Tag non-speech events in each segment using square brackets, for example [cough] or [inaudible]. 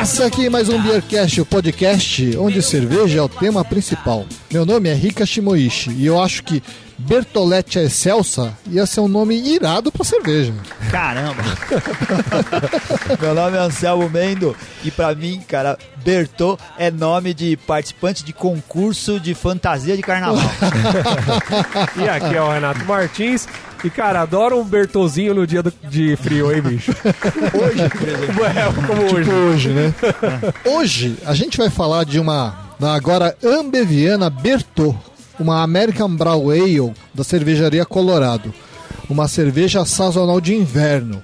Começa aqui mais um Beercast, o podcast onde cerveja é o tema principal. Meu nome é Rika Shimoishi e eu acho que Bertolete Excelsa ia ser um nome irado pra cerveja. Caramba! [laughs] Meu nome é Anselmo Mendo e pra mim, cara, Bertô é nome de participante de concurso de fantasia de carnaval. [laughs] e aqui é o Renato Martins. E, cara, adoro um Bertozinho no dia do, de frio, hein, bicho? Hoje, por exemplo. É, como hoje. Tipo hoje, né? hoje a gente vai falar de uma da agora ambeviana Bertô, uma American Brown Ale da cervejaria Colorado, uma cerveja sazonal de inverno.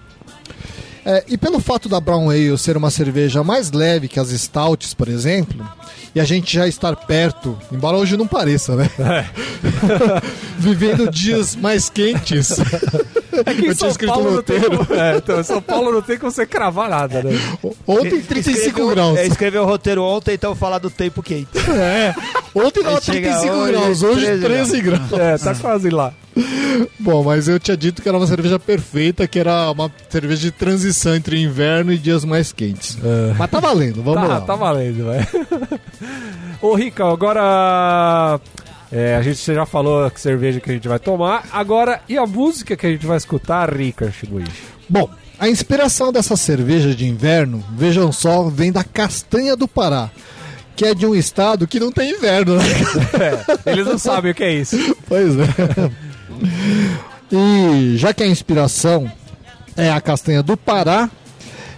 É, e pelo fato da Brown Ale ser uma cerveja mais leve que as stouts, por exemplo, e a gente já estar perto, embora hoje não pareça, né? É. [laughs] Vivendo dias mais quentes. É que em São Paulo, no tem, é, então, São Paulo não tem como você cravar nada, né? Ontem 35 escreveu, graus. É, escreveu o roteiro ontem, então falar do tempo quente. É. Ontem tava 35 hoje, graus, hoje 13, 13 graus. É, tá quase lá. Bom, mas eu tinha dito que era uma cerveja perfeita, que era uma cerveja de transição entre inverno e dias mais quentes. É. Mas tá valendo, vamos tá, lá. Tá valendo, vai. [laughs] Ô, Rica, agora é, a gente já falou que cerveja que a gente vai tomar. Agora, e a música que a gente vai escutar, Rica Shibuishi? Bom, a inspiração dessa cerveja de inverno, vejam só, vem da castanha do Pará que é de um estado que não tem inverno. Né? [laughs] É, eles não sabem o que é isso. Pois é. [laughs] E já que a inspiração é a castanha do Pará,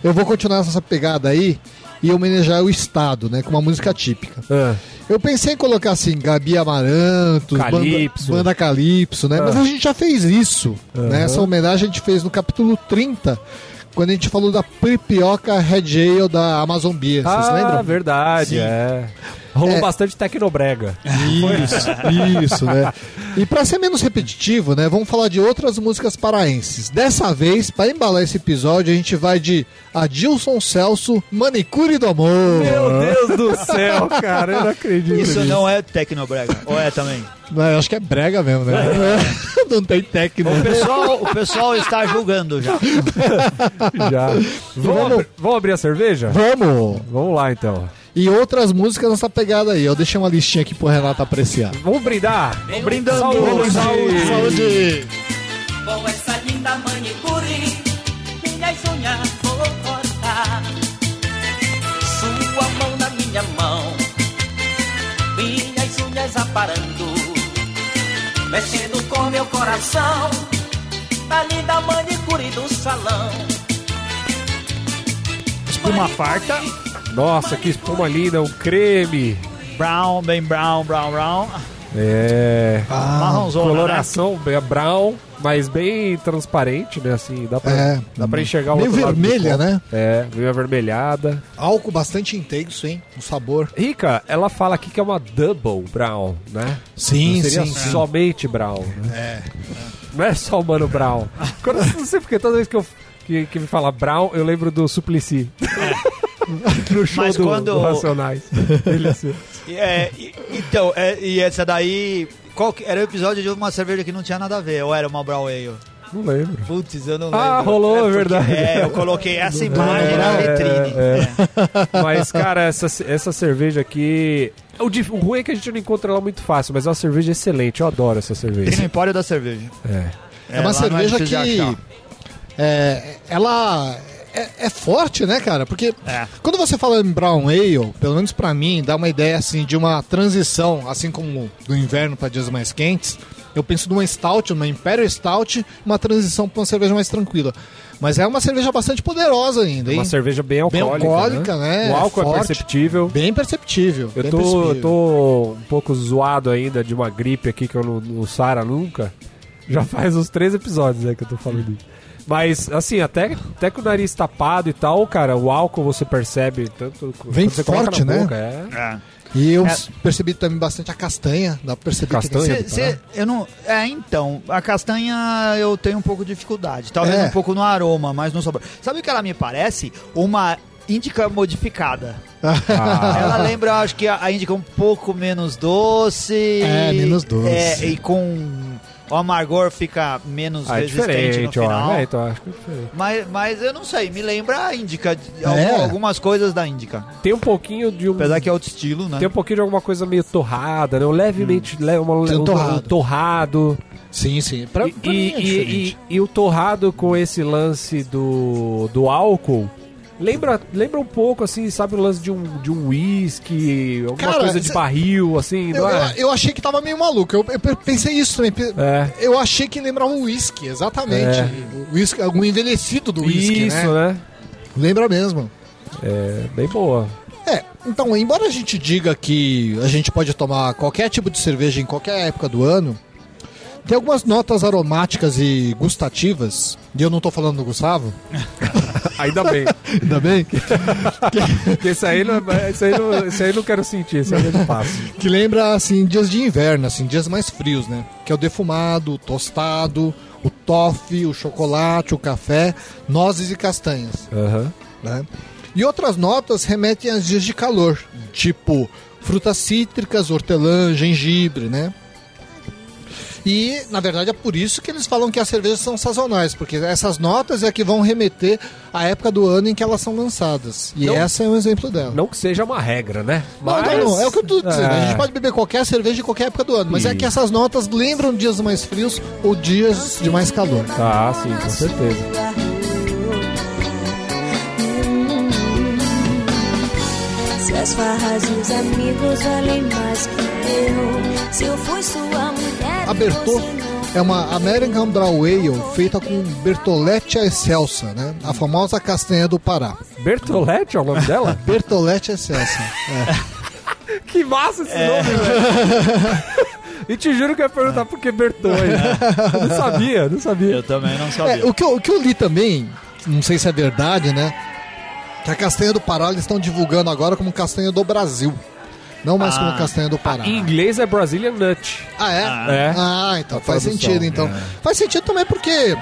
eu vou continuar essa pegada aí e homenagear o estado, né, com uma música típica. É. Eu pensei em colocar assim, Gabi Amaranto, Calypso. Banda, Banda Calypso, né? É. Mas a gente já fez isso, uhum. né? Essa homenagem a gente fez no capítulo 30, quando a gente falou da Pripioca Red Ale da Amazon Beer, ah, vocês lembram? verdade, Sim. é. Rolou é. bastante tecnobrega. Isso, isso, né? E para ser menos repetitivo, né, vamos falar de outras músicas paraenses. Dessa vez, para embalar esse episódio, a gente vai de Adilson Celso, Manicure do Amor. Meu Deus do céu, cara, eu não acredito. Isso nisso. não é tecnobrega, ou é também? Não, eu acho que é brega mesmo, né? É. [laughs] Não tem técnico. O pessoal, o pessoal está julgando já. [laughs] já. Vamos, vamos, vamos abrir a cerveja? Vamos. Vamos lá, então e outras músicas nessa pegada aí. Eu deixei uma listinha aqui pro Renato apreciar. Vamos brindar! Vamos brindando! Saúde! Saúde! saúde. Com essa linda manicure, minhas unhas vou cortar. Sua mão na minha mão, minhas unhas aparando, mexendo com meu coração, a linda manicure do salão. Espuma farta nossa, que espuma linda, um creme. Brown, bem brown, brown, brown. É. Ah, Marronzona, né? Coloração né? brown, mas bem transparente, né? Assim, dá pra, é, dá pra enxergar o meio vermelha, né? É, meio avermelhada. Álcool bastante intenso, hein? O sabor. Rica, ela fala aqui que é uma double brown, né? Sim, Não seria sim. somente brown. Né? É. Não é só o mano brown. Quando, não sei porque toda vez que eu que, que me fala brown, eu lembro do Suplicy. É. [laughs] no show Mas do, quando... do Racionais. [laughs] é, então, é, e essa daí. Qual que, era o episódio de uma cerveja que não tinha nada a ver, ou era uma Brown Ale? Não lembro. Putz, eu não ah, lembro. Ah, rolou, é, porque, verdade. É, eu coloquei essa imagem na é, vitrine. É, Mas, cara, essa, essa cerveja aqui. O, o ruim é que a gente não encontra ela muito fácil, mas é uma cerveja excelente. Eu adoro essa cerveja. Tem no Empório da Cerveja. É. É, uma cerveja que. É, ela é, é, forte, né, cara? Porque é. quando você fala em Brown Ale, pelo menos para mim, dá uma ideia assim de uma transição, assim como do inverno para dias mais quentes. Eu penso numa Stout, uma Imperial Stout, uma transição para uma cerveja mais tranquila. Mas é uma cerveja bastante poderosa ainda, hein? Uma cerveja bem alcoólica, bem alcoólica né? né? O álcool é, é perceptível. Bem perceptível. Eu bem tô, perceptível. Eu tô um pouco zoado ainda de uma gripe aqui que eu não, não sara nunca. Já faz uns três episódios aí que eu tô falando isso. Mas, assim, até, até com o nariz tapado e tal, cara, o álcool você percebe tanto. Vem forte, né? Boca, é. é. E eu é. percebi também bastante a castanha, dá pra perceber castanha. Que cê, cê, eu não, é, então, a castanha eu tenho um pouco de dificuldade. Talvez é. um pouco no aroma, mas no sabor. Sabe o que ela me parece? Uma índica modificada. Ah. [laughs] Ela lembra, acho que a, a índica um pouco menos doce. É, menos doce. É, e com o amargor fica menos Ah, é resistente no diferente, ó. final. É, então acho que é diferente. Mas, mas eu não sei, me lembra a Índica, É. algum- algumas coisas da Índica. Tem um pouquinho de um. Apesar que é outro estilo, né? Tem um pouquinho de alguma coisa meio torrada, né? Um levemente le- uma, Tem um um, torrado. um torrado. Sim, sim. Pra, e, é e- diferente. e- e o torrado com esse lance do, do álcool. Lembra, lembra um pouco, assim, sabe, o lance de um de um whisky, alguma Cara, coisa de cê- barril, assim, Eu, não é? eu, eu achei que tava meio maluco. Eu, eu pensei isso também. É. Eu achei que lembrava um whisky, exatamente. É. Whisky, algum envelhecido do whisky, Isso, né? né? Lembra mesmo. É, bem boa. É, então, embora a gente diga que a gente pode tomar qualquer tipo de cerveja em qualquer época do ano, tem algumas notas aromáticas e gustativas, e eu não tô falando do Gustavo, [laughs] [laughs] Ainda bem. ainda bem, [laughs] Porque esse aí, não, esse, aí não, esse aí não quero sentir, esse aí eu não passo. que lembra, assim, dias de inverno, assim, dias mais frios, né? Que é o defumado, o tostado, o toffee, o chocolate, o café, nozes e castanhas. Aham. né? E outras notas remetem a dias de calor, tipo frutas cítricas, hortelã, gengibre, né? E, na verdade, é por isso que eles falam que as cervejas são sazonais, porque essas notas é que vão remeter à época do ano em que elas são lançadas. E Não- essa é um exemplo dela. Não que seja uma regra, né? Não, não, não, é o que eu tô dizendo. A É. gente pode beber qualquer cerveja em qualquer época do ano, mas é Isso. que essas notas lembram dias mais frios ou dias de mais calor. Ah, sim, com certeza. Se as farras e os amigos valem mais que eu. Se eu fui sua mulher. A Bertô é uma American Brown Ale feita com Bertolete Excelsa, né? A famosa castanha do Pará. Bertolete é o nome dela? [laughs] Bertolete Excelsa. [laughs] que massa esse É. nome, velho. [laughs] E te juro que eu ia perguntar por que Bertô aí. Eu não sabia, não sabia. Eu também não É, sabia. o, que eu, o que eu li também, não sei se é verdade, né? Que a castanha do Pará eles estão divulgando agora como castanha do Brasil. Não mais Ah. como castanha do Pará. Em inglês é Brazilian Nut. Ah, é? Ah. É. Ah, então faz tradução, sentido, então. é. Faz sentido também porque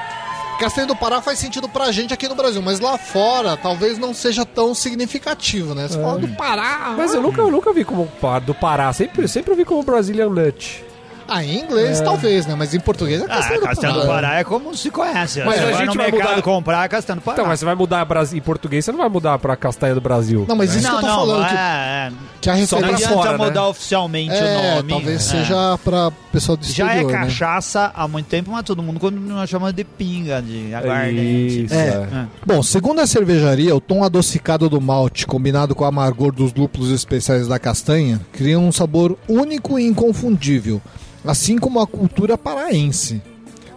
Castanha do Pará faz sentido pra gente aqui no Brasil, mas lá fora talvez não seja tão significativo, né? Você fala do Pará. Mas eu nunca, eu nunca vi como do Pará. Sempre, sempre vi como Brazilian Nut. Ah, em inglês talvez, né? Mas em português é Ah, Castanha do Castanha do Pará. Pará é como se conhece. Mas Você a gente vai mudar- comprar é Castanha do Pará. Então, mas você vai mudar Bras- em português, você não vai mudar pra castanha do Brasil. Não, mas isso não, que eu tô não, falando, que, é, é. que a Só Não pra referência... adianta fora, né? mudar oficialmente É, o nome. talvez É. seja pra pessoal do Já é exterior, né? cachaça há muito tempo, mas todo mundo continua chamando de pinga, de aguardente. Isso, É. é. É. Bom, segundo a cervejaria, o tom adocicado do malte, combinado com o amargor dos lúpulos especiais da castanha, cria um sabor único e inconfundível, assim como a cultura paraense.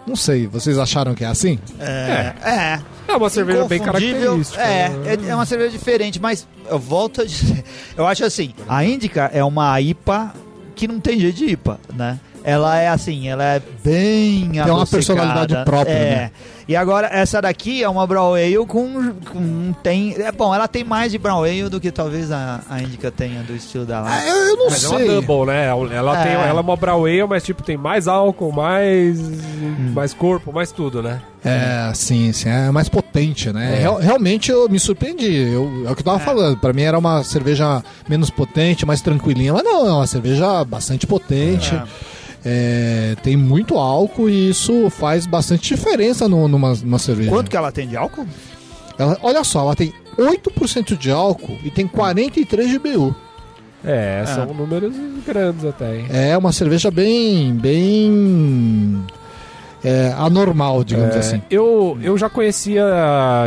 Não sei, vocês acharam que é assim? É. é. É uma cerveja bem característica. É, né? é, é uma cerveja diferente, mas eu volto a dizer. [laughs] Eu acho assim, a Índica é uma IPA que não tem jeito de IPA, né? Ela é assim, ela é bem Tem uma personalidade própria, é. né? E agora, essa daqui é uma Brown Ale com, com tem... É bom, ela tem mais de Brown Ale do que talvez a, a Índica tenha do estilo dela. Ah, eu, eu não Mas é sei. uma double, né? Ela, É. tem, ela é uma brown ale, mas tipo, tem mais álcool, mais, mais corpo, mais tudo, né? É, sim, sim, é mais potente, né? É. Real- realmente eu me surpreendi. Eu, é o que eu tava falando. Pra mim era uma cerveja menos potente, mais tranquilinha, mas não, é uma cerveja bastante potente. É, tem muito álcool e isso faz bastante diferença no- numa, numa cerveja. Quanto que ela tem de álcool? Ela- olha só, ela tem 8% de álcool e tem 43 de BU. É, são números grandes até, hein? É uma cerveja bem, bem é, anormal, digamos É, assim. Eu, eu já conhecia,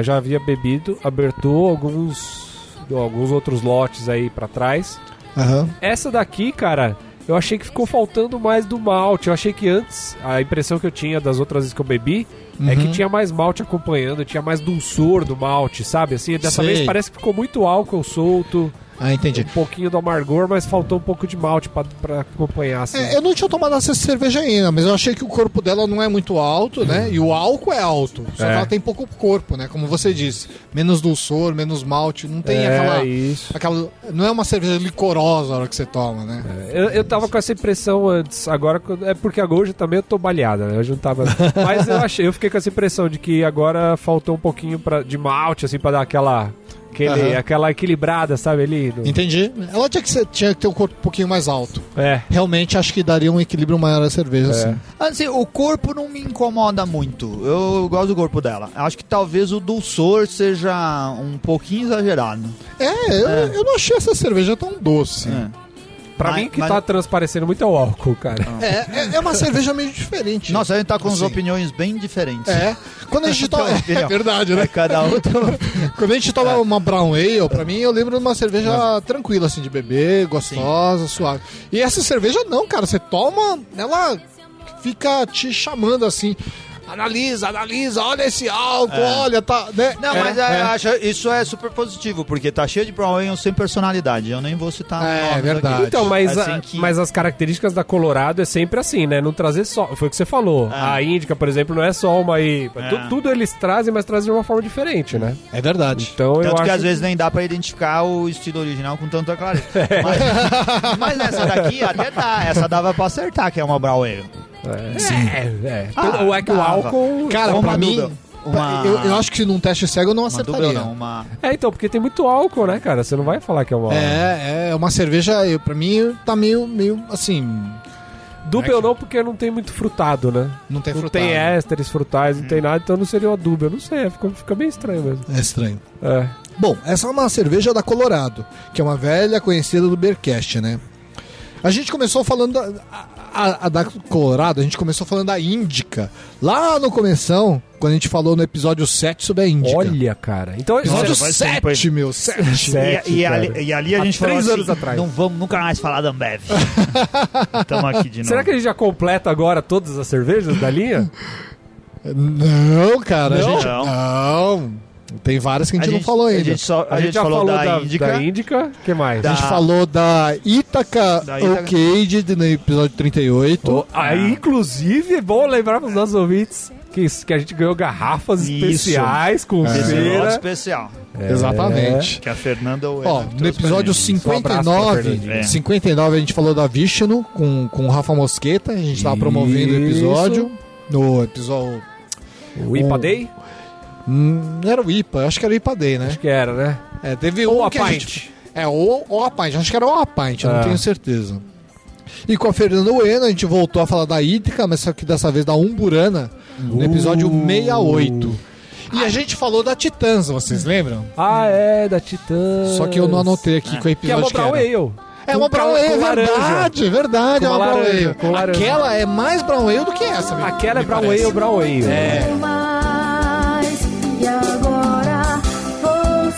já havia bebido, abertou alguns, alguns outros lotes aí pra trás. Aham. Essa daqui, cara, eu achei que ficou faltando mais do malte. Eu achei que antes, a impressão que eu tinha das outras vezes que eu bebi é que Uhum. tinha mais malte acompanhando, tinha mais dulçor do malte, sabe? Assim, dessa Sei. vez parece que ficou muito álcool solto, Ah, entendi. um pouquinho do amargor, mas faltou um pouco de malte pra acompanhar, assim. É, eu não tinha tomado essa cerveja ainda, mas eu achei que o corpo dela não é muito alto, né? E o álcool é alto. Só É. que ela tem pouco corpo, né? Como você disse. Menos dulçor, menos malte. Não tem é, aquela, isso. aquela. Não é uma cerveja licorosa a hora que você toma, né? Eu, eu tava com essa impressão antes, agora é porque agora hoje também eu tô balhada, né? Hoje não tava. [laughs] Mas eu achei, eu fiquei com essa impressão de que agora faltou um pouquinho pra, de malte, assim, pra dar aquela Aquele, Aham. Aquela equilibrada, sabe, ali. no- Entendi. Ela tinha que, ser- tinha que ter um corpo um pouquinho mais alto. É. Realmente acho que daria um equilíbrio maior à cerveja, assim. Assim, o corpo não me incomoda muito. Eu gosto do corpo dela. Acho que talvez o dulçor seja um pouquinho exagerado. É, eu, É. eu não achei essa cerveja tão doce. É. Pra Mas- mim, que mas- tá transparecendo muito é o álcool, cara. É, é, é uma cerveja meio diferente. Nossa, a gente tá com Assim. opiniões bem diferentes. É. Quando a gente [laughs] toma. [laughs] É verdade, né? É, cada um Quando a gente toma uma Brown Ale, pra mim eu lembro de uma cerveja tranquila, assim, de beber, gostosa, suave. E essa cerveja não, cara. Você toma, ela fica te chamando assim. Analisa, analisa, olha esse álcool, olha, tá. Né? Não, É, mas eu é. acho isso é super positivo, porque tá cheio de Brown Ale sem personalidade. Eu nem vou citar É, verdade. aqui. Então, mas, Assim a- que- mas as características da Colorado é sempre assim, né? Não trazer só. Foi o que você falou. Ah. A Índica, por exemplo, não é só uma IPA. É. Tu- tudo eles trazem, mas trazem de uma forma diferente, né? É verdade. Então eu Tanto que acho. às vezes nem dá pra identificar o estilo original com tanta clareza. [laughs] Mas, mas essa daqui até dá. Essa dava pra acertar que é uma Brown Ale. É, é. Ah, Ou é que o dava. álcool. Cara, pra mim. Uma- Eu, eu acho que num teste cego eu não Uma acertaria. dúvida não, uma... É, então, porque tem muito álcool, né, cara? Você não vai falar que é uma. É, é uma cerveja, eu, pra mim, tá meio, meio assim. Dúbia ou não, porque não tem muito frutado, né? Não tem não frutado. tem ésteres frutais, não tem nada, então não seria uma dúbia. Eu não sei, fica, fica bem estranho mesmo. É estranho. É. Bom, essa é uma cerveja da Colorado, que é uma velha conhecida do Beercast, né? A gente começou falando da, a, a- a da Colorado, a gente começou falando da Índica. Lá no começão, quando a gente falou no episódio 7 sobre a Índica. Olha, cara. Então, Episódio Vai 7, tempo, meu, 7. Sete, E, e ali, e ali a Há gente falou três assim, anos atrás. não vamos nunca mais falar da Ambev. [laughs] Estamos aqui de novo. Será que a gente já completa agora todas as cervejas da linha? [laughs] Não, cara, Não? a gente. Não. Tem várias que a gente, não falou ainda. A gente, só, a gente já falou, da, da Índica. Da Índica, o que mais? A gente da- falou da Ítaca Da Ítaca. Arcade no episódio 38. Oh, aí, inclusive, é bom lembrar para os nossos ouvintes que, que a gente ganhou garrafas Isso. especiais com Esse cera. especial. Exatamente. Que a Fernanda... Ó, no episódio gente. Um abraço pra 59, Fernandinha. É. 59 a gente falou da Vishnu com, com o Rafa Mosqueta. A gente tava promovendo o episódio. No episódio. O IPA Day? Hum, não era o IPA, acho que era o IPA Day, né? Acho que era, né? É, teve Ou um a que a Pint. gente- É, ou, ou a Pint. Acho que era o a Pint, eu não tenho certeza. E com a Fernanda Uena, a gente voltou a falar da Ítica, mas só que dessa vez da Umburana, no episódio Uh. 68. E a gente falou da Titãs, vocês lembram? Ah, é, da Titã. Só que eu não anotei aqui qual Que é episódio que Brown era. Ale. É uma Com Brown Ale, com é verdade, é verdade, Com é uma Brown Ale. com. Aquela é mais Brown Ale do que essa, Aquela é Brown. Ale, Brown Ale. É. e agora vou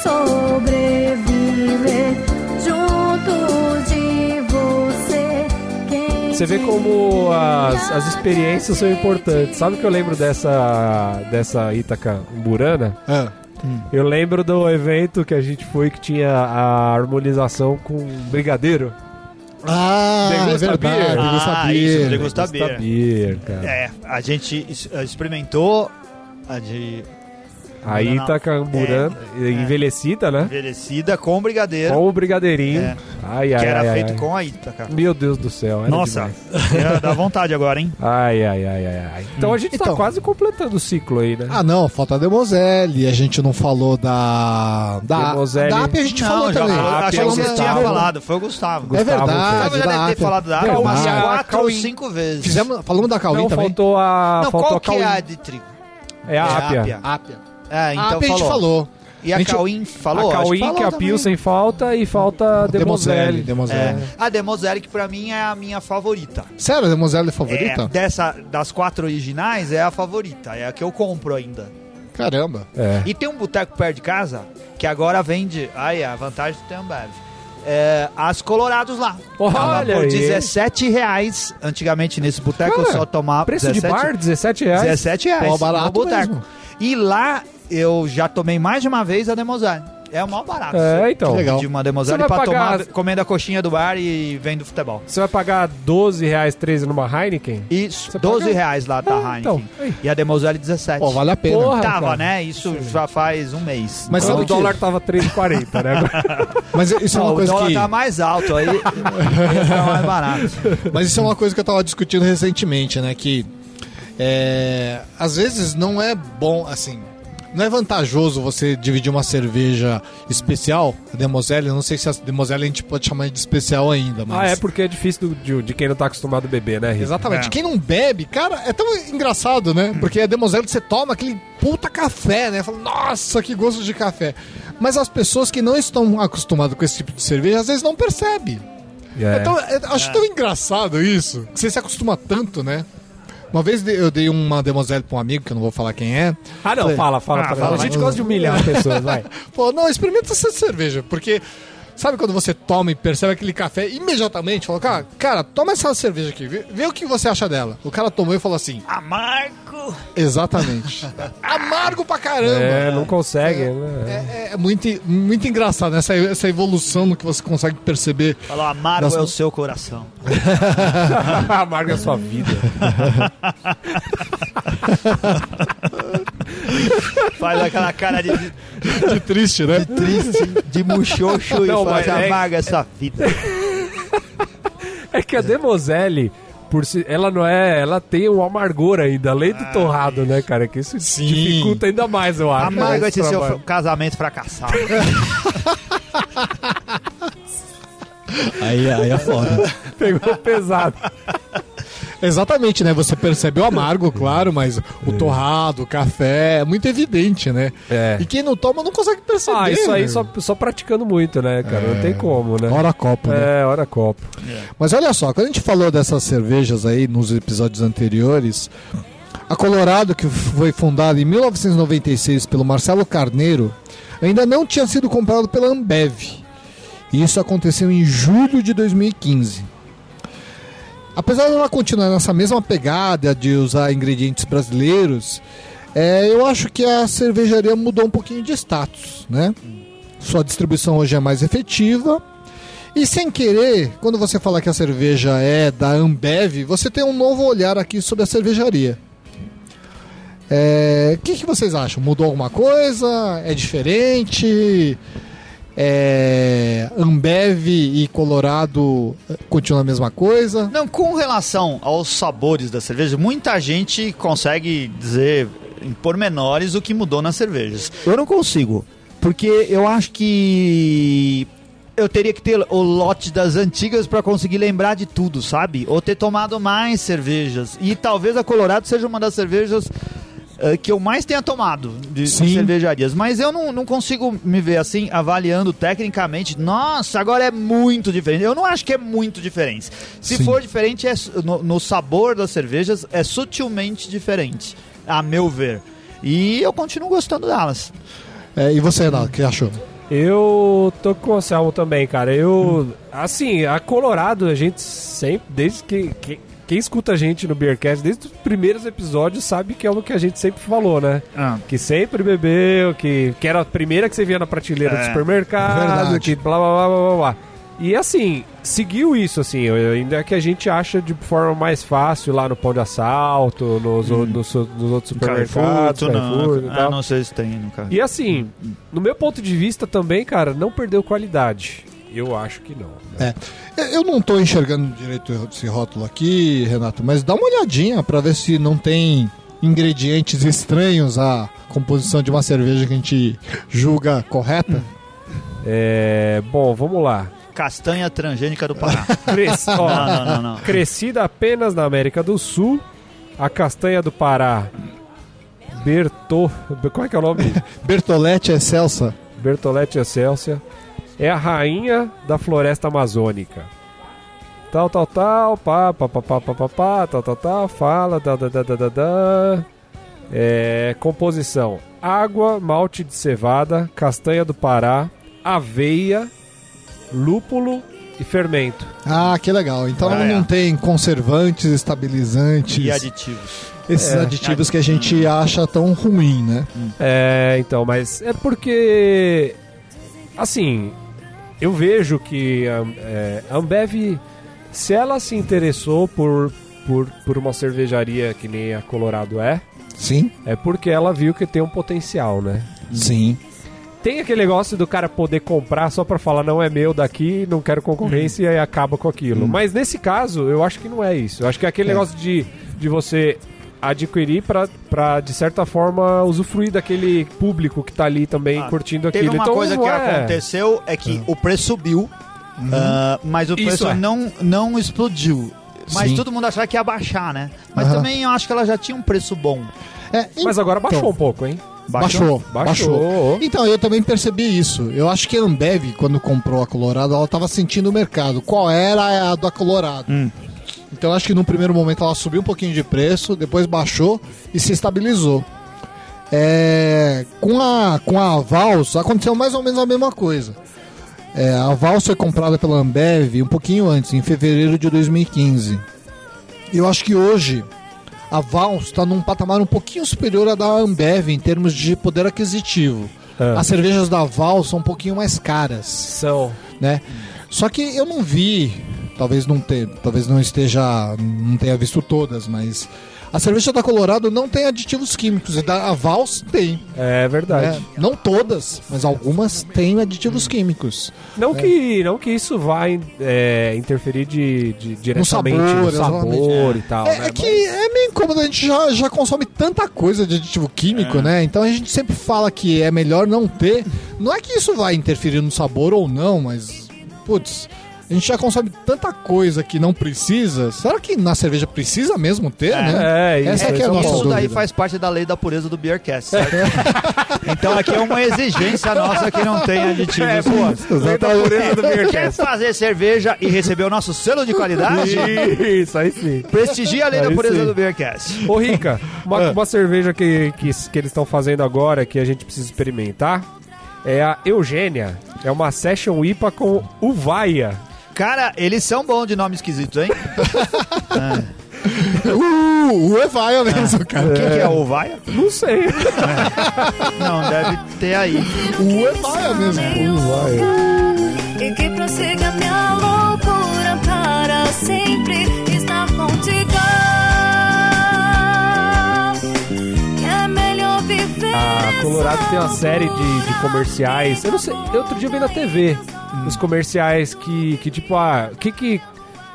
sobreviver junto de você. Quem Você vê como as, as experiências são importantes. Sabe que eu lembro dessa, dessa Ítaca Umburana? Ah, Eu lembro do evento que a gente foi que tinha a harmonização com brigadeiro. Ah, é Degusta verdade, beer. degusta Ah, beer. isso, degusta beer. beer, cara. É, a gente es- experimentou a de A Ítaca Umburana, envelhecida, né? envelhecida com brigadeiro, Com o brigadeirinho. É. Ai, ai, que era ai, feito ai. com a Ítaca. Meu Deus do céu. era Nossa, ia [laughs] dar vontade agora, hein? Ai, ai, ai, ai, ai. Então a gente tá Então. quase completando o ciclo aí, né? Ah, não, falta a Demoselle. A gente não falou da. Da, Demoselle. da AP a gente falou já também. falou, Ah, achei que você tinha falado, foi o Gustavo. É Gustavo verdade. Gustavo já deve ter AP. falado da Verdade. umas quatro ou cinco vezes. Fizemos, falamos da Cauim Não, também? faltou a. Não, faltou qual a que é a de trigo? É a É a Ápia. Ápia. É, a então a gente falou. falou. E a, A gente- Cauim falou? a Cauim, que, falou a também. Pilsen falta e falta a Demoselle. É. A Demoselle, que pra mim é a minha favorita. Sério, a Demoselle é favorita? É, dessa, das quatro originais, é a favorita. É a que eu compro ainda. Caramba. É. E tem um boteco perto de casa que agora vende. Aí, a vantagem do Ambev. É, as Colorados lá. Olha Tava por aí. 17 reais. Antigamente nesse boteco eu só tomava. Preço de 17 bar, 17 reais. 17 reais. Pô, barato no boteco. mesmo. E lá eu já tomei mais de uma vez a Demoselle. É o maior barato. É, então. Que legal. De uma vai pra pagar- tomar comendo a coxinha do bar e vendo futebol. Você vai pagar 12 reais 13 numa Heineken? Isso, Você 12 paga- reais lá da Ah, Heineken. então. E a Demoselle 17. Pô, vale a pena. Porra. Tava, cara. né? Isso já faz um mês. Mas sabe o que- dólar tava 3,40, né? [laughs] Mas isso é uma o coisa dólar que. tá mais alto aí, ficar [laughs] mais barato. Mas isso é uma coisa que eu tava discutindo recentemente, né? Que é, às vezes não é bom, assim. Não é vantajoso você dividir uma cerveja especial, a Demoselle, eu não sei se a Demoselle a gente pode chamar de especial ainda, mas... Ah, é porque é difícil do- de, de quem não tá acostumado a beber, né, Rita? Exatamente. É. Quem não bebe, cara, é tão engraçado, né? Porque a Demoselle você toma aquele puta café, né? Fala, nossa, que gosto de café. Mas as pessoas que não estão acostumadas com esse tipo de cerveja, às vezes não percebem. É. Então, eu acho tão engraçado isso, que você se acostuma tanto, né? Uma vez eu dei uma Demoselle pra um amigo, que eu não vou falar quem é. Ah, não, Falei, fala, fala. Ah, fala, a gente gosta de humilhar as pessoas, vai. [laughs] Pô, não, experimenta essa cerveja, porque sabe quando você toma e percebe aquele café, imediatamente fala, cara, cara, toma essa cerveja aqui, vê, vê o que você acha dela. O cara tomou e falou assim, Amargo. exatamente. [laughs] Amargo pra caramba. É, não consegue, né? É, é muito, muito engraçado essa, essa evolução no que você consegue perceber. Falou, [laughs] amargo é o seu coração. Amarga a sua vida. [laughs] Faz aquela cara de, de De triste, né? triste, de muxoxo e Não, faz mas é- amarga essa vida. É que a Demoselle, por si, ela não é. Ela tem um amargor ainda, além do torrado, né, cara? Que isso Sim. dificulta ainda mais, eu acho. Amargo esse seu casamento fracassado. [laughs] Aí, aí é foda. Pegou pesado. Exatamente, né? Você percebe o amargo, claro, mas o torrado, o café, é muito evidente, né? É. E quem não toma não consegue perceber. Ah, isso aí né? só, só praticando muito, né, cara? Não tem como, né? Hora copo, né? É, hora copo. Mas olha só, quando a gente falou dessas cervejas aí nos episódios anteriores, a Colorado, que foi fundada em 1996 pelo Marcelo Carneiro, ainda não tinha sido comprado pela Ambev. E isso aconteceu em julho de 2015. Apesar dela continuar nessa mesma pegada de usar ingredientes brasileiros, é, eu acho que a cervejaria mudou um pouquinho de status, né? Sua distribuição hoje é mais efetiva. E sem querer, quando você fala que a cerveja é da Ambev, você tem um novo olhar aqui sobre a cervejaria. É, O que, que vocês acham? Mudou alguma coisa? É diferente? É, Ambev e Colorado eh, continuam a mesma coisa? Não, com relação aos sabores da cerveja, muita gente consegue dizer em pormenores o que mudou nas cervejas. Eu não consigo, porque eu acho que eu teria que ter o lote das antigas para conseguir lembrar de tudo, sabe? Ou ter tomado mais cervejas. E talvez a Colorado seja uma das cervejas eh, que eu mais tenha tomado de, cervejarias. Mas eu não, não consigo me ver assim, avaliando tecnicamente. Nossa, agora é muito diferente. Eu não acho que é muito diferente. Se Sim. for diferente, é, no, no sabor das cervejas, é sutilmente diferente, a meu ver. E eu continuo gostando delas. É, e você, Renato, o que achou? Eu tô com o Anselmo também, cara. Eu. Assim, a Colorado, a gente sempre, desde que. que- quem escuta a gente no Beercast, desde os primeiros episódios, sabe que é o que a gente sempre falou, né? Que sempre bebeu, que, que era a primeira que você via na prateleira É, do supermercado, verdade. que blá blá blá blá blá blá. E assim, seguiu isso, assim, ainda que a gente acha de forma mais fácil lá no Pão de Assalto, nos, o- nos, nos outros supermercados, Carrefour, Carrefour e não, tal. ah, não sei se tem no carro. E assim, no meu ponto de vista também, cara, não perdeu qualidade. Eu acho que não. né? É, eu- não tô enxergando direito esse rótulo aqui, Renato, mas dá uma olhadinha pra ver se não tem ingredientes estranhos à composição de uma cerveja que a gente julga correta. É, bom, vamos lá. Castanha transgênica do Pará. [laughs] Cres- ó, não, não, não, não. Crescida apenas na América do Sul, a castanha do Pará, Berto... Qual é que é o nome? [laughs] Bertolete Excelsa. Bertolete Excelsia, é a rainha da floresta amazônica. Tal, tal, tal, pá, pá, pá, pá, pá, pá, pá, tal, tal, tal, fala, da, da, da, da, da, da. É, composição: água, malte de cevada, castanha do Pará, aveia, lúpulo e fermento. Ah, que legal. Então Ah, é. não tem conservantes, estabilizantes, E aditivos. esses É. aditivos que a gente acha tão ruim, né? É, então, mas é porque. Assim, eu vejo que a, é, a Ambev, se ela se interessou por, por, por uma cervejaria que nem a Colorado é, Sim, é porque ela viu que tem um potencial, né? sim. Tem aquele negócio do cara poder comprar só pra falar não é meu daqui, não quero concorrência e aí acaba com aquilo. Mas nesse caso, eu acho que não é isso. Eu acho que é aquele É. negócio de, de você adquirir pra, pra, de certa forma, usufruir daquele público que tá ali também Ah, curtindo Teve aquilo. uma então, coisa que é, aconteceu é que o preço subiu, ah, mas o preço é. não, não explodiu. Mas Sim. todo mundo achava que ia baixar, né? Mas Aham. também eu acho que ela já tinha um preço bom. É, Mas agora baixou então, um pouco, hein? Baixou, Baixou. baixou. Então, eu também percebi isso. Eu acho que a Ambev, quando comprou a Colorado, ela estava sentindo o mercado. Qual era a da Colorado? Hum. Então, acho que no primeiro momento ela subiu um pouquinho de preço, depois baixou e se estabilizou. É, com, a, com a Vals, aconteceu mais ou menos a mesma coisa. É, a Vals foi comprada pela Ambev um pouquinho antes, em fevereiro de 2015. Eu acho que hoje a Vals está num patamar um pouquinho superior à da Ambev em termos de poder aquisitivo. Ah. As cervejas da Vals são um pouquinho mais caras, São. né? Só que eu não vi, talvez não ter, talvez não esteja, não tenha visto todas, mas a cerveja da Colorado não tem aditivos químicos e da a Vals tem. É verdade. né? Não todas, mas algumas têm aditivos químicos. Não, que, não que isso vai é, interferir de, de- diretamente sabor, no sabor exatamente. e tal, É, né? é que é meio incômodo, a gente já, já consome tanta coisa de aditivo químico, né? Então a gente sempre fala que é melhor não ter. Não é que isso vai interferir no sabor ou não, mas. Putz, a gente já consome tanta coisa que não precisa. Será que na cerveja precisa mesmo ter, né? É, isso, Essa é que é a isso nossa Isso dúvida. daí faz parte da lei da pureza do Beercast, certo? [laughs] então aqui é uma exigência nossa que não tem aditivos. É, pô, lei da pureza do Quer Beercast. fazer cerveja e receber o nosso selo de qualidade? Isso, aí sim. Prestigia a lei da Aí pureza sim. do Beercast. Ô, Rica, uma, uma cerveja que, que, que eles estão fazendo agora, que a gente precisa experimentar, é a Eugênia. É uma Session IPA com uvaia. Cara, eles são bons de nome esquisito, hein? [laughs] Uh, o Evaia mesmo, cara. O que, que é o Vaia? Não sei. Não, deve ter aí. O Evaia mesmo. E que prossiga minha loucura para sempre estar contigo. A Colorado tem uma série de, de comerciais. Eu não sei, eu outro dia eu vi na TV os comerciais que, que tipo, ah, o que que,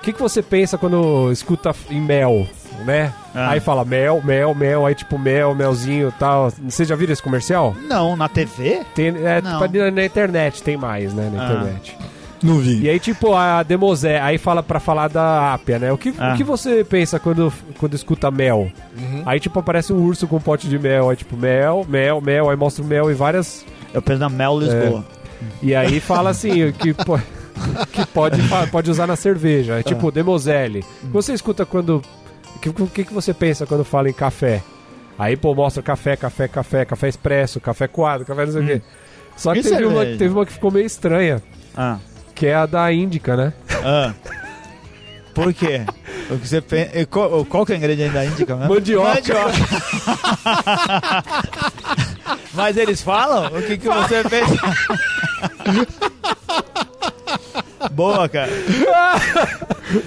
que que você pensa quando escuta em mel, né? Ah. Aí fala mel, mel, mel, aí tipo mel, melzinho e tal. Vocês já viram esse comercial? Não, na TV? Tem, é, Não. tipo, na, na internet tem mais, né? Na Ah. internet. Não vi. E aí, tipo, a Demosé, aí fala pra falar da ápia, né? O que, Ah. o que você pensa quando, quando escuta mel? Aí, tipo, aparece um urso com um pote de mel. Aí, tipo, mel, mel, mel. Aí mostra o mel e várias. Eu penso na Mel Lisboa. E aí fala assim, que, [laughs] que pode, pode usar na cerveja. É tipo, Demoselle. O que você escuta quando. O que, que que você pensa quando fala em café? Aí, pô, mostra café, café, café, café expresso, café coado, café não sei o quê. Só que teve uma, cerveja? teve uma que ficou meio estranha, Ah. Que é a da Índica, né? Ah. Por quê? O que você pensa... Qual, qual que é o ingrediente da Índica mesmo? Mandioca. Mandioca. Mas eles falam? O que, que você pensa? [laughs] Boa, cara.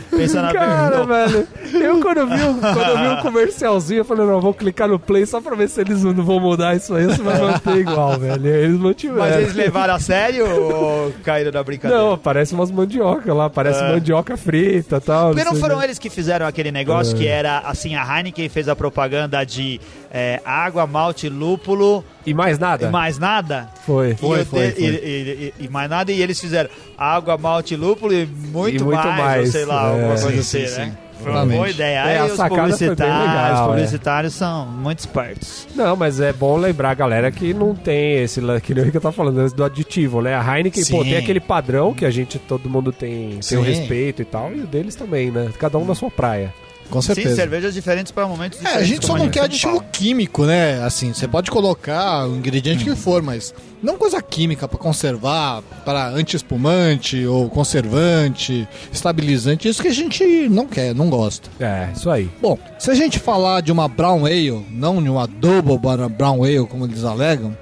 Pensa na Cara, velho, eu quando vi, quando eu vi um comercialzinho, eu falei, não, vou clicar no play só pra ver se eles não vão mudar isso aí, se vai manter igual, velho. Eles mantiveram. Mas eles levaram a sério ou caíram da brincadeira? Não, parece umas mandioca lá, parece É. mandioca frita e tal. Porque não foram eles que fizeram aquele negócio É. que era assim, a Heineken fez a propaganda de é, água, malte, lúpulo E mais nada? e mais nada? Foi. E Foi, eu foi, foi. E, e- e- e mais nada, e eles fizeram água, malte, lúpulo e muito, E muito mais, mais, ou sei lá, é. alguma Sim, coisa sim, assim, sim. né? Foi uma boa ideia. É, Aí os publicitários, legal, os é. publicitários são muito espertos. Não, mas é bom lembrar a galera que não tem esse, que nem o que eu tava falando, esse do aditivo, né? A Heineken, pô, Sim. tem aquele padrão que a gente, todo mundo tem, tem o Sim. respeito e tal, e o deles também, né? Cada um na sua praia. Com Sim, certeza. cervejas diferentes para momentos É, diferentes. a gente só não quer aditivo fala. químico, né? Assim, você pode colocar o ingrediente que for, mas não coisa química pra conservar, para anti-espumante ou conservante, estabilizante. Isso que a gente não quer, não gosta. É, isso aí. Bom, se a gente falar de uma Brown Ale, não de uma Double Brown Ale, como eles alegam,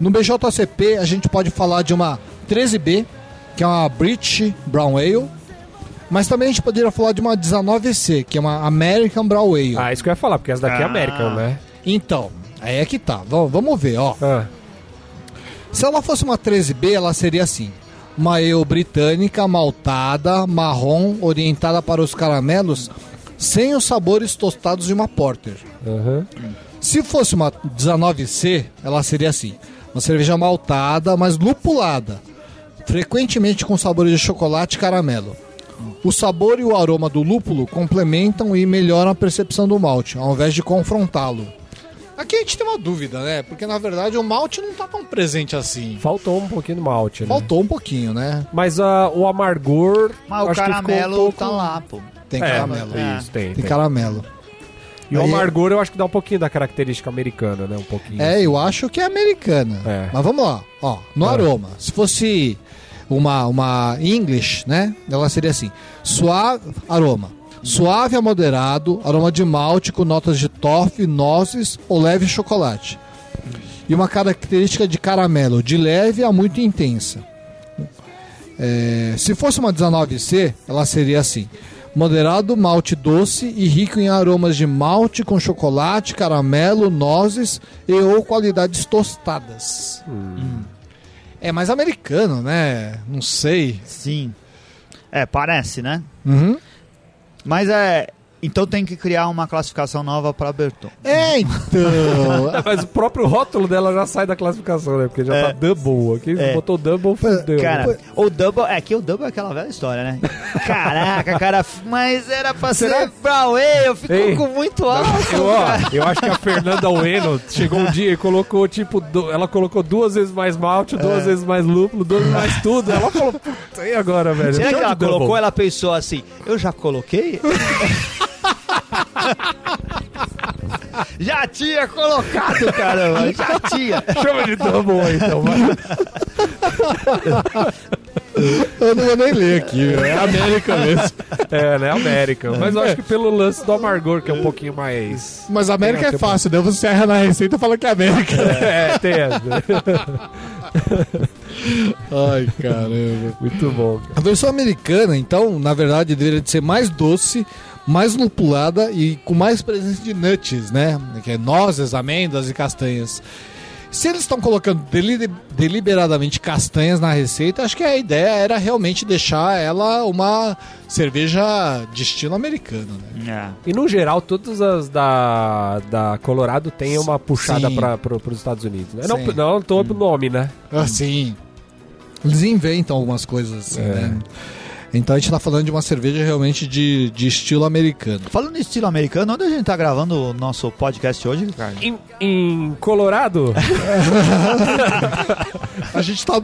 no BJCP a gente pode falar de uma 13B, que é uma British Brown Ale, mas também a gente poderia falar de uma 19C, que é uma American Brown Ale. Ah, isso que eu ia falar, porque essa daqui é Ah. American, né? Então, aí é que tá. V- vamos ver, ó. Ah, Se ela fosse uma 13B, ela seria assim: uma ale britânica, maltada, marrom, orientada para os caramelos, sem os sabores tostados de uma porter. Aham. Se fosse uma 19C, ela seria assim: uma cerveja maltada, mas lupulada, frequentemente com sabores de chocolate e caramelo. O sabor e o aroma do lúpulo complementam e melhoram a percepção do malte, ao invés de confrontá-lo. Aqui a gente tem uma dúvida, né? Porque na verdade o malte não tá tão presente assim. Faltou um pouquinho do malte, né? Faltou um pouquinho, né? Mas ah, o amargor. Mas o ficou um caramelo pouco- tá lá, pô. Tem É, caramelo. É. Isso, tem. Tem tem. caramelo. E o Aí- amargor eu acho que dá um pouquinho da característica americana, né? Um pouquinho. É, eu acho que é americana. É. Mas vamos lá, ó, no É. aroma. Se fosse uma, uma English, né? Ela seria assim: suave aroma. Suave a moderado, aroma de malte com notas de toffee, nozes ou leve chocolate. E uma característica de caramelo, de leve a muito intensa. É, se fosse uma 19C, ela seria assim: moderado malte doce e rico em aromas de malte com chocolate, caramelo, nozes e ou qualidades tostadas. É mais americano, né? Não sei. Sim. É, parece, né? Uhum. Mas é. Então tem que criar uma classificação nova pra Berton. É, então. É, [laughs] mas o próprio rótulo dela já sai da classificação, né? Porque já É. tá double. Aqui É. botou double, fudeu. Cara, o Double. É que o Double é aquela velha história, né? Caraca, cara. Mas era pra ser Brown Ale, ficou Ei. com muito alto. Eu, ó, eu acho que a Fernanda Ueno chegou um dia e colocou, tipo, du- ela colocou duas vezes mais malte, duas vezes mais lúpulo, duas vezes mais tudo. Ela falou, puta, e agora, velho? Será que ela double. colocou? Ela pensou assim: eu já coloquei? [laughs] [laughs] já tinha colocado, caramba. Já tinha. Chama de aí, então. vai. Eu não vou nem ler aqui, meu. é América mesmo. É, né? América. Mas eu acho que pelo lance do amargor, que é um pouquinho mais. Mas América é fácil, daí você erra na receita e fala que é América. É, tem essa. Ai, caramba. Muito bom. A versão americana, então, na verdade, deveria de ser mais doce, mais lupulada e com mais presença de nuts, né? Que é nozes, amêndoas e castanhas. Se eles estão colocando deli- deliberadamente castanhas na receita, acho que a ideia era realmente deixar ela uma cerveja de estilo americano, né? E no geral, todas as da, da Colorado tem uma puxada Sim. para os Estados Unidos. Né? Não, Sim. não todo nome, né? Assim, eles inventam algumas coisas assim, É. né? Então a gente tá falando de uma cerveja realmente de, de estilo americano. Falando em estilo americano, onde a gente tá gravando o nosso podcast hoje, cara? Em, em Colorado, [laughs] A gente tá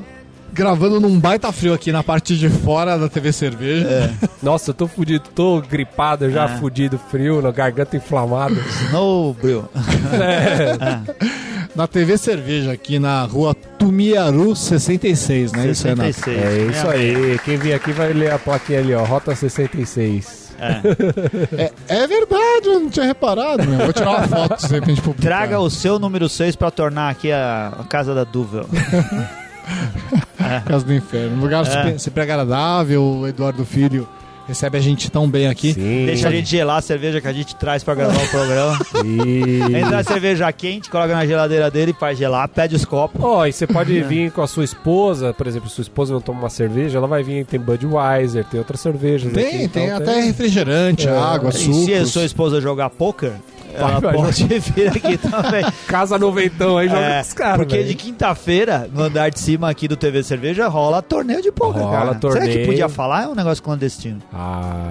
gravando num baita frio aqui na parte de fora da TV Cerveja. nossa, eu tô fudido, tô gripado, já É. fudido, frio, na garganta inflamada. Snow Brew. [laughs] Na TV Cerveja, aqui na rua Tumiaru 66, né? Isso, Renato? 66. É isso aí. Quem vir aqui vai ler a plaquinha ali, ó, Rota 66. [laughs] É, é verdade, eu não tinha reparado, meu. Vou tirar uma foto de repente publicar. Traga o seu número 6 pra tornar aqui a, a casa da Duvel. [laughs] Casa do Inferno. Um lugar É. super, super agradável, o Eduardo Filho recebe a gente tão bem aqui. Sim. Deixa a gente gelar a cerveja que a gente traz pra gravar o programa. E... Entra a cerveja quente, coloca na geladeira dele, faz gelar, pede os copos. Ó, e você pode vir com a sua esposa, por exemplo, sua esposa não toma uma cerveja, ela vai vir, tem Budweiser, tem outras cervejas Tem, aqui, tem então até refrigerante, É. água, E se a sua esposa jogar poker, ela vai, pode vir aqui [laughs] também. Casa noventão aí, joga É, com os caras, porque velho. de quinta-feira, no andar de cima aqui do TV Cerveja, rola torneio de poker, Rola cara. Será que torneio. podia falar? É um negócio clandestino. Ah...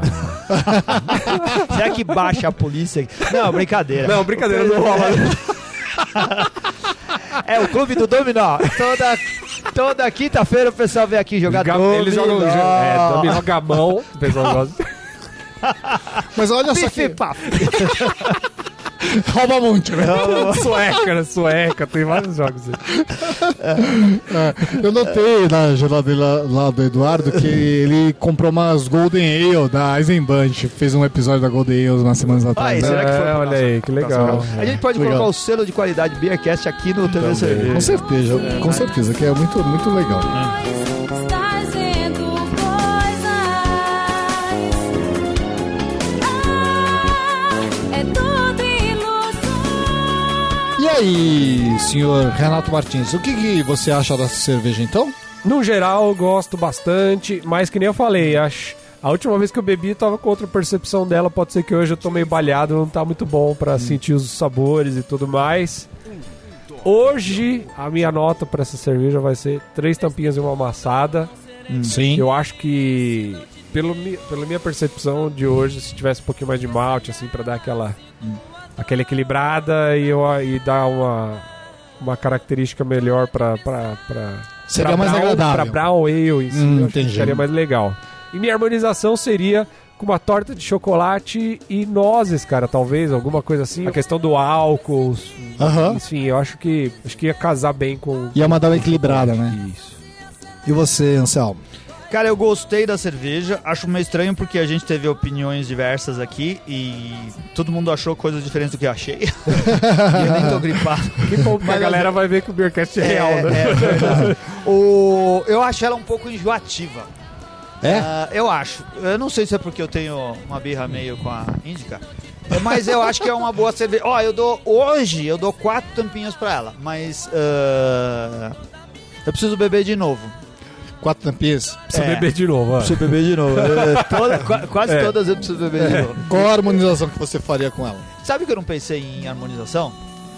[laughs] Será que baixa a polícia? Não, brincadeira. Não, brincadeira, não rola. [laughs] É o clube do dominó. Toda, toda quinta-feira o pessoal vem aqui jogar Ga- dominó. Eles jogam é, dominó gamão, o pessoal gosta. Mas olha só que. [laughs] rouba muito, né? sueca, né? Sueca, tem vários jogos aí. É, eu notei na geladeira lá do Eduardo que ele comprou umas Golden Ale da Eisenbahn. Fez um episódio da Golden Ale umas semanas atrás. Ai, né? será que foi É, olha aí, que legal. A gente pode Legal. colocar o selo de qualidade Beercast aqui no TV Cerveja. Com certeza, com certeza, que é muito, muito legal. Trazendo aí, senhor Renato Martins, o que, que você acha dessa cerveja então? No geral, eu gosto bastante, mas que nem eu falei, acho, A última vez que eu bebi tava com outra percepção dela. Pode ser que hoje eu tô meio balhado, não tá muito bom pra sentir os sabores e tudo mais. Hoje, a minha nota pra essa cerveja vai ser três tampinhas e uma amassada. Sim. Eu acho que, pelo, pela minha percepção de hoje, se tivesse um pouquinho mais de malte, assim, pra dar aquela, aquela equilibrada e, e dar uma, uma característica melhor pra, Seria pra mais brown, agradável. Pra brown ale si, Hum, ficaria mais legal. E minha harmonização seria com uma torta de chocolate e nozes, cara, talvez, alguma coisa assim. A questão do álcool, Aham. enfim, eu acho que, acho que ia casar bem com... Ia mandar uma equilibrada, né? Isso. E você, Anselmo? Cara, eu gostei da cerveja. Acho meio estranho porque a gente teve opiniões diversas aqui e todo mundo achou coisas diferentes do que eu achei. [laughs] e eu nem tô gripado. [laughs] Que bom que a Mas galera vai ver que o Beercast é, real, né? é verdade. [laughs] o, eu acho ela um pouco enjoativa. É? Ah, eu acho. Eu não sei se é porque eu tenho uma birra meio com a Índica. Mas eu acho que é uma boa cerveja. Ó, eu dou. Hoje eu dou quatro tampinhas pra ela. Mas. ah, eu preciso beber de novo. Quatro tampinhas. Precisa É. beber de novo, ó. Preciso beber de novo. É, toda- qua- quase É. todas eu preciso beber de novo. Qual a harmonização que você faria com ela? Sabe que eu não pensei em harmonização?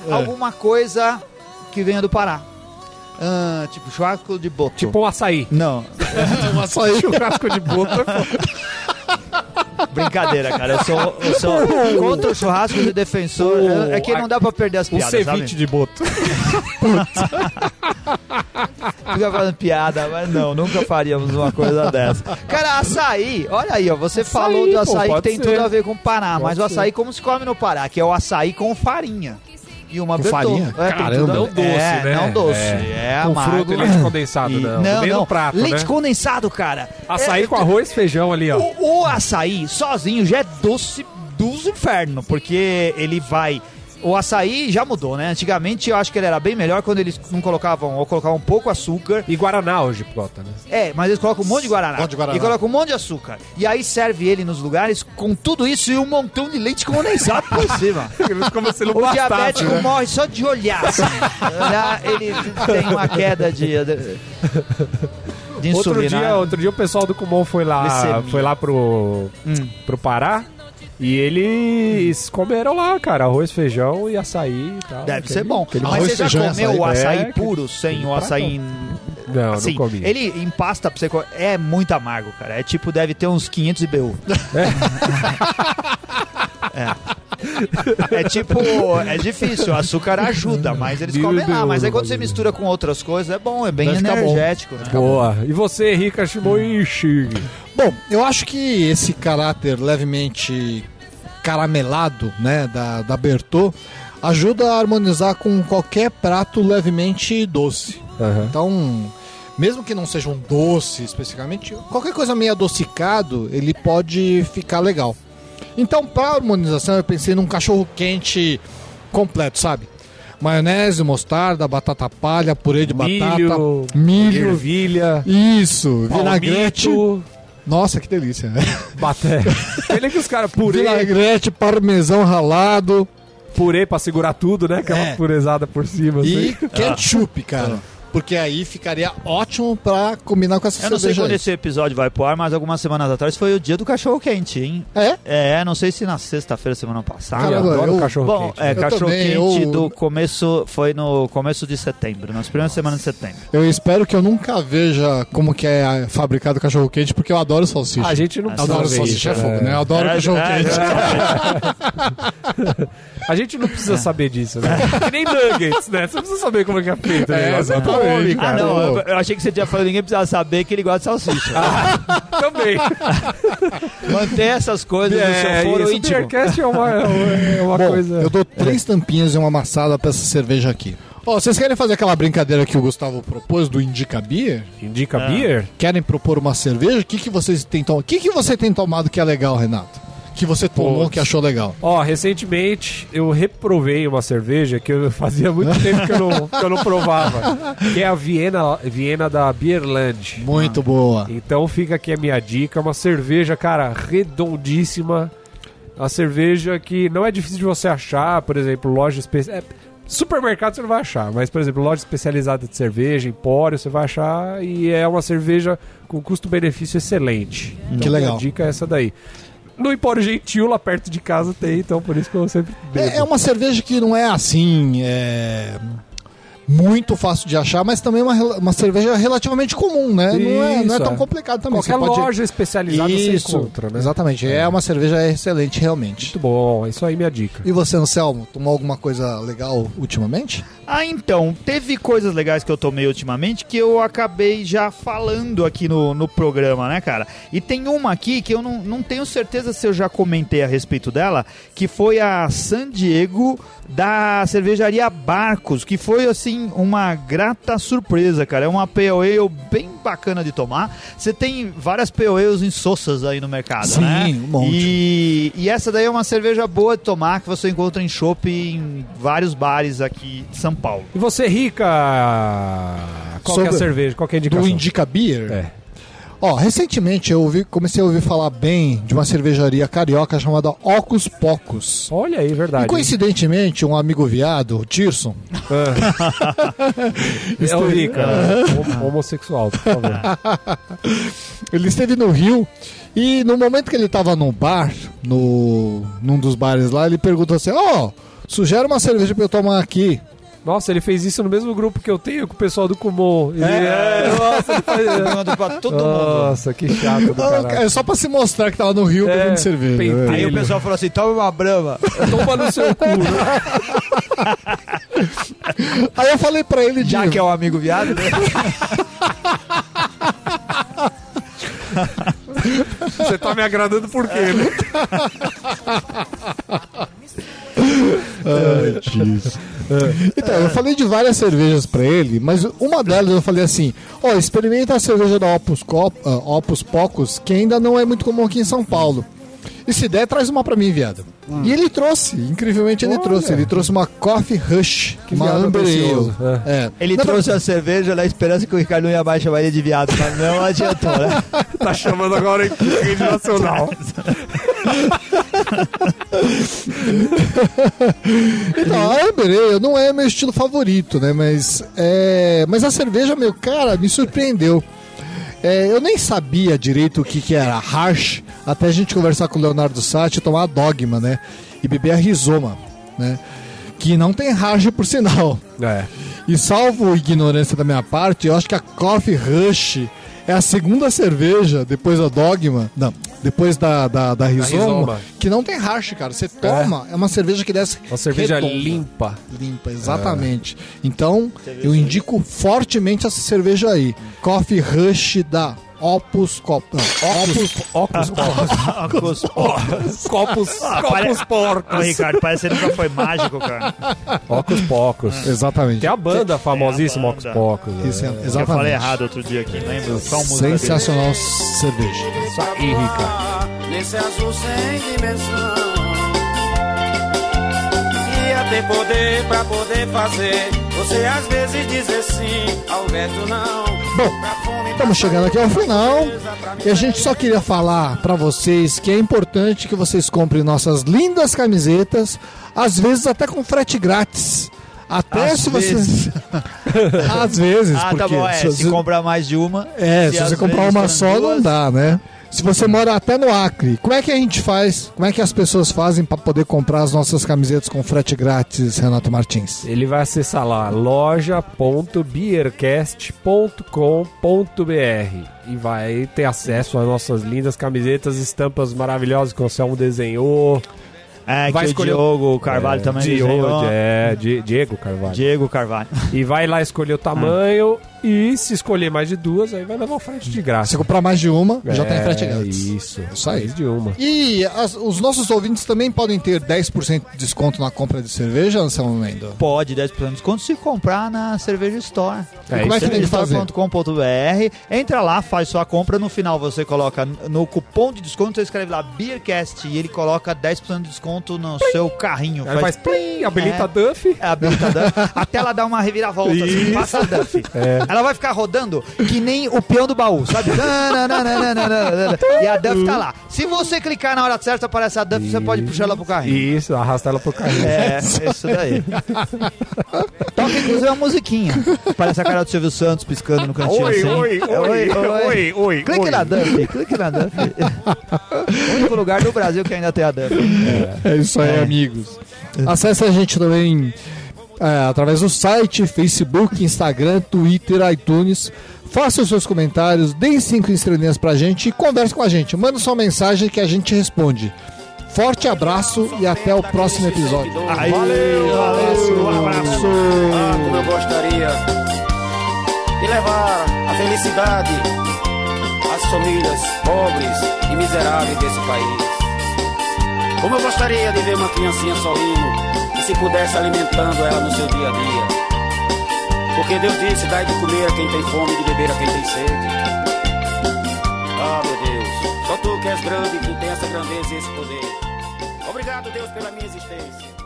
É. Alguma coisa que venha do Pará. Ah, tipo churrasco de boto. Tipo um açaí. Não, [laughs] Um açaí. Churrasco de boto. brincadeira, cara. Eu sou, eu sou [laughs] contra o churrasco de defensor. O- é que não dá pra perder as Um piadas, ceviche sabe? de boto. [laughs] Fica fazendo piada, mas não, nunca faríamos uma coisa dessa. Cara, açaí, olha aí, ó. Você falou do pô, açaí que pode tem ser. tudo a ver com o Pará, Pode mas o ser. açaí como se come no Pará, que é o açaí com farinha. E uma Com farinha? É, Caramba. Não doce, é, né? Não doce. É. É, Com amargo. fruto e leite condensado, E- não. Não, não. no prato, leite né? condensado, cara. Açaí É, com arroz, feijão ali, ó. O, o açaí sozinho já é doce dos infernos, porque ele vai. O açaí já mudou, né? Antigamente eu acho que ele era bem melhor quando eles não colocavam, ou colocavam um pouco açúcar. E Guaraná hoje, bota, né? É, mas eles colocam um monte de guaraná. Um monte de guaraná. E colocam um monte de açúcar. E aí serve ele nos lugares com tudo isso e um montão de leite condensado por cima. Como se não O bastasse, diabético né? morre só de olhar, assim. Olhar, ele tem uma queda de, de, de Outro insulina. dia, outro dia o pessoal do Kumon foi lá, foi lá pro, Hum. pro Pará e eles comeram lá, cara, arroz, feijão e açaí e tal. Deve Aquele- ser bom. Mas arroz, você já feijão comeu açaí. o açaí É, puro, sem o açaí... Não, assim, não comi. ele em pasta pra você comer, é muito amargo, cara. É tipo, deve ter uns 500 IBU. É. [laughs] É tipo, é difícil, o açúcar ajuda, mas eles Meu comem lá. Deus, Mas aí quando você mistura com outras coisas, é bom, é bem Deve energético, né? Boa. E você, Rika Shimoishi? Bom, eu acho que esse caráter levemente caramelado, né, da, da Bertô, ajuda a harmonizar com qualquer prato levemente doce. Aham. Então, mesmo que não seja um doce especificamente, qualquer coisa meio adocicado, ele pode ficar legal. Então, para harmonização, eu pensei num cachorro quente completo, sabe? Maionese, mostarda, batata palha, purê de batata, Milho, milho, ervilha, isso, vinagrete. Nossa, que delícia. baté. Aquele [laughs] que os caras purê, Vinagrete, parmesão ralado purê pra segurar tudo, né? Aquela É. purezada por cima. e assim. ketchup, cara. Porque aí ficaria ótimo pra combinar com essa Eu não sei cerveja quando aí. esse episódio vai pro ar, mas algumas semanas atrás foi o dia do cachorro quente, hein? É? É, não sei se na sexta-feira, semana passada. Ah, eu Caramba, adoro eu- cachorro Bom, quente. é, Eu cachorro também, quente eu- do começo, foi no começo de setembro, nas primeiras semanas de setembro. Eu espero que eu nunca veja como que é fabricado cachorro quente, porque eu adoro salsicha. A gente não Eu precisa adoro salsicha, é fogo, né? Eu adoro É, cachorro é, quente. [laughs] A gente não precisa saber disso, né? Que nem nuggets, né? Você precisa saber como é que é feito. É, né? exatamente, Ah, cara. não, eu, eu achei que você tinha falado, ninguém precisava saber que ele gosta de salsicha. Também. Manter essas coisas no É, seu foro isso, o íntimo. Beercast é uma, é uma Bom, coisa... eu dou três tampinhas e uma amassada pra essa cerveja aqui. Ó, vocês querem fazer aquela brincadeira que o Gustavo propôs do Indica Beer? Indica Ah. beer? Querem propor uma cerveja? O que, que vocês têm tomado? O que, que você tem tomado que é legal, Renato? Que você tomou que achou legal? Ó, recentemente eu reprovei uma cerveja que eu fazia muito [laughs] tempo que eu não, que eu não provava. Que é a Viena, Viena da Beerland. Muito boa. Então fica aqui a minha dica, uma cerveja, cara, redondíssima. Uma cerveja que não é difícil de você achar, por exemplo, loja especial. Supermercado você não vai achar, mas, por exemplo, loja especializada de cerveja, empório, você vai achar e é uma cerveja com custo-benefício excelente. Então, Que legal. A dica é essa daí. No Empório Gentil, lá perto de casa, tem, então por isso que eu sempre bebo. É, é uma cerveja que não é assim. É... Muito fácil de achar, mas também é uma, uma cerveja relativamente comum, né? Não é, não é Isso, tão é. complicado também. Qualquer Você pode- loja especializada Isso, você encontra, né? Exatamente. É. uma cerveja excelente, realmente. Muito bom, isso aí é minha dica. E você, Anselmo, tomou alguma coisa legal ultimamente? Ah, então, teve coisas legais que eu tomei ultimamente que eu acabei já falando aqui no, no programa, né, cara? E tem uma aqui que eu não, não tenho certeza se eu já comentei a respeito dela, que foi a San Diego da cervejaria Barcos, que foi, assim, uma grata surpresa, cara. É uma Pale Ale bem bacana de tomar. Você tem várias Pale Ales em soças aí no mercado, Sim, né? um monte. E, e essa daí é uma cerveja boa de tomar, que você encontra em chopp em vários bares aqui de São Paulo. E você, Rica, qual que é a Sobre- cerveja? Qual que é a indicação? Do Indica Beer? É. Ó, recentemente eu ouvi, comecei a ouvir falar bem de uma cervejaria carioca chamada Ocus Pocos. Olha aí, verdade. E coincidentemente, um amigo viado, o Tirson, É o Rica, hom- homossexual, por favor. [laughs] ele esteve no Rio e no momento que ele estava num bar, no, num dos bares lá, ele perguntou assim: Ó, sugere uma cerveja pra eu tomar aqui. Nossa, ele fez isso no mesmo grupo que eu tenho com o pessoal do Kumon. Ele, é, nossa, ele faz... Pra todo mundo. Nossa, que chato do caralho. É só pra se mostrar que tava no Rio É, bebendo cerveja. né? Aí o pessoal falou assim: toma uma brama. [laughs] Toma no seu cu. né? [laughs] Aí eu falei pra ele de. Já que é um amigo viado, né? Você tá me agradando por quê, né? [laughs] [laughs] Então, eu falei de várias cervejas pra ele, mas uma delas eu falei assim: ó, experimenta a cerveja da Opus, Cop, ah, Opus Pocos, que ainda não é muito comum aqui em São Paulo. E se der, traz uma pra mim, viado. E ele trouxe, incrivelmente ele Olha. trouxe. Ele trouxe uma Coffee Rush, Que uma viado Amber ambicioso, É. Ele Na trouxe a cerveja na esperança que o Ricardo não ia mais chamar ele de viado, mas não adiantou, né? [laughs] Tá chamando agora em rede nacional. Então, a Amber Ale não é meu estilo favorito, né? Mas, é... Mas a cerveja, meu cara, me surpreendeu. É, eu nem sabia direito o que, que era Harsh, até a gente conversar com o Leonardo Sati e tomar Dogma, né? E beber a Rizoma, né? Que não tem Harsh por sinal. É. E salvo ignorância da minha parte, eu acho que a Coffee Rush é a segunda cerveja depois da Dogma. Não, depois da, da, da Rizoma, Rizoma. que não tem Harsh, cara. Você toma, é, uma cerveja que desce Uma cerveja limpa. Limpa, exatamente. Então, eu indico fortemente essa cerveja aí. Coffee Rush da Opus Cop. Não, Opus, Óculos porcos. Copos, copos Ô, porcos. Ricardo, parece que nunca foi mágico, cara. Óculos porcos. Exatamente. Tem a banda famosíssima banda. porcos. Isso é- é. exatamente. Eu falei errado outro dia aqui, lembra? Sensacional cerveja. Isso aí, Rica. Nesse azul sem dimensão Ia ter poder pra poder fazer Você às vezes dizer sim Ao vento não Bom, Estamos chegando aqui ao final e a gente só queria falar para vocês que é importante que vocês comprem nossas lindas camisetas, às vezes até com frete grátis. Até Às se você. vezes. [laughs] às vezes. Ah, porque tá bom, é. se Se você- comprar mais de uma. É, se às você comprar uma só, não duas, dá, né? Se você mora até no Acre, como é que a gente faz? Como é que as pessoas fazem para poder comprar as nossas camisetas com frete grátis, Renato Martins? Ele vai acessar lá loja.beercast.com.br e vai ter acesso às nossas lindas camisetas, estampas maravilhosas que o Anselmo desenhou. É, Vai que escolher- o Diogo Carvalho É, também Diogo, desenhou. é, Di- Diego Carvalho. Diego Carvalho. E vai lá escolher o tamanho e se escolher mais de duas, aí vai levar o frete de graça. Se comprar mais de uma, já tem É, frete grátis. Isso, Isso aí. mais de uma. E as- os nossos ouvintes também podem ter 10% de desconto na compra de cerveja, Anselmo Mendo? Pode, 10% de desconto se comprar na Cerveja Store. É como é isso que tem que fazer? Entra lá, faz sua compra. No final você coloca no cupom de desconto, você escreve lá Beercast e ele coloca 10% de desconto no seu carrinho. Aí faz plim, habilita É. a Duff. É, habilita a Duff. Até ela dá uma reviravolta, assim, passa a Duff. É. Ela vai ficar rodando que nem o peão do baú, sabe? [laughs] e a Duff tá lá. Se você clicar na hora certa, aparece a Duff, você pode puxar ela pro carrinho. Isso, arrasta ela pro carrinho. É, isso daí. Toca inclusive uma musiquinha. Parece a cara do Silvio Santos piscando no cantinho Oi, assim. oi, É, oi, oi, oi, Clique oi. na Duff, clique na Duff. [laughs] o único lugar do Brasil que ainda tem a Duff. É isso aí, amigos. Acesse a gente também é, através do site, Facebook, Instagram, Twitter, iTunes. Faça os seus comentários, deem cinco estrelinhas pra gente e converse com a gente. Manda sua mensagem que a gente responde. Forte abraço e até o próximo episódio. Valeu, valeu, um abraço. Ah, como eu gostaria de levar a felicidade às famílias pobres e miseráveis desse país. Como eu gostaria de ver uma criancinha sorrindo se pudesse alimentando ela no seu dia a dia. Porque Deus disse: dai de comer a quem tem fome e de beber a quem tem sede. Ah, meu Deus, só tu que és grande, que tem essa grandeza e esse poder. Obrigado, Deus, pela minha existência.